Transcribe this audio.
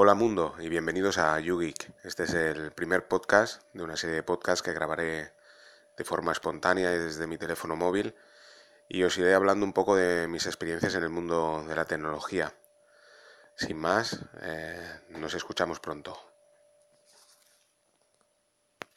Hola mundo y bienvenidos a YouGeek. Este es el primer podcast de una serie de podcasts que grabaré de forma espontánea desde mi teléfono móvil y os iré hablando un poco de mis experiencias en el mundo de la tecnología. Sin más, eh, nos escuchamos pronto.